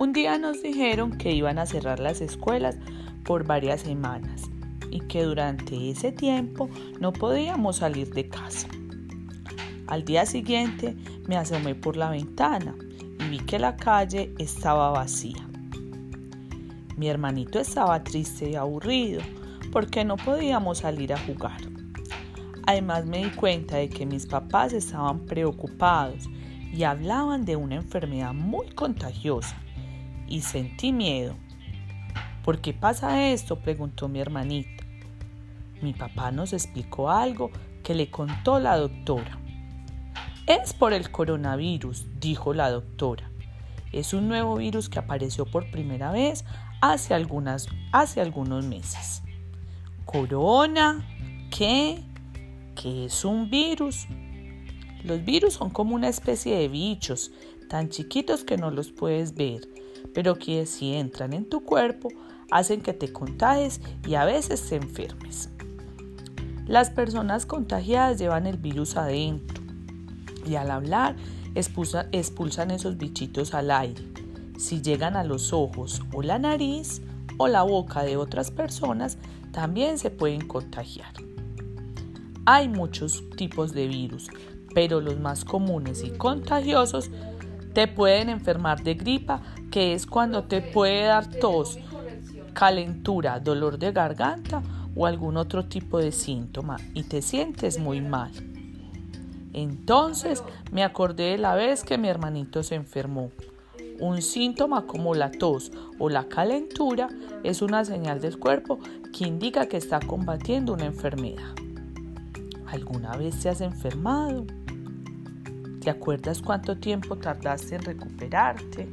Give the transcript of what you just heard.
Un día nos dijeron que iban a cerrar las escuelas por varias semanas y que durante ese tiempo no podíamos salir de casa. Al día siguiente me asomé por la ventana y vi que la calle estaba vacía. Mi hermanito estaba triste y aburrido porque no podíamos salir a jugar. Además me di cuenta de que mis papás estaban preocupados y hablaban de una enfermedad muy contagiosa y sentí miedo. ¿Por qué pasa esto? preguntó mi hermanita. Mi papá nos explicó algo que le contó la doctora. Es por el coronavirus, dijo la doctora. Es un nuevo virus que apareció por primera vez hace, algunas, hace algunos meses. ¿Corona? ¿Qué? ¿Qué es un virus? Los virus son como una especie de bichos, tan chiquitos que no los puedes ver, pero que si entran en tu cuerpo hacen que te contagies y a veces te enfermes. Las personas contagiadas llevan el virus adentro y al hablar expulsan, esos bichitos al aire. Si llegan a los ojos o la nariz o la boca de otras personas, también se pueden contagiar. Hay muchos tipos de virus, pero los más comunes y contagiosos te pueden enfermar de gripa, que es cuando te puede dar tos, calentura, dolor de garganta o algún otro tipo de síntoma y te sientes muy mal. Entonces me acordé de la vez que mi hermanito se enfermó. Un síntoma como la tos o la calentura es una señal del cuerpo que indica que está combatiendo una enfermedad. ¿Alguna vez te has enfermado? ¿Te acuerdas cuánto tiempo tardaste en recuperarte?